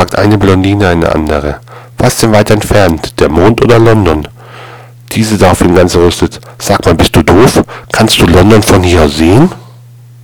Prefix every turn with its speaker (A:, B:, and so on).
A: fragt eine Blondine eine andere. Was denn weit entfernt, der Mond oder London? Diese daraufhin ganz rüstet. Sag mal, bist du doof? Kannst du London von hier sehen?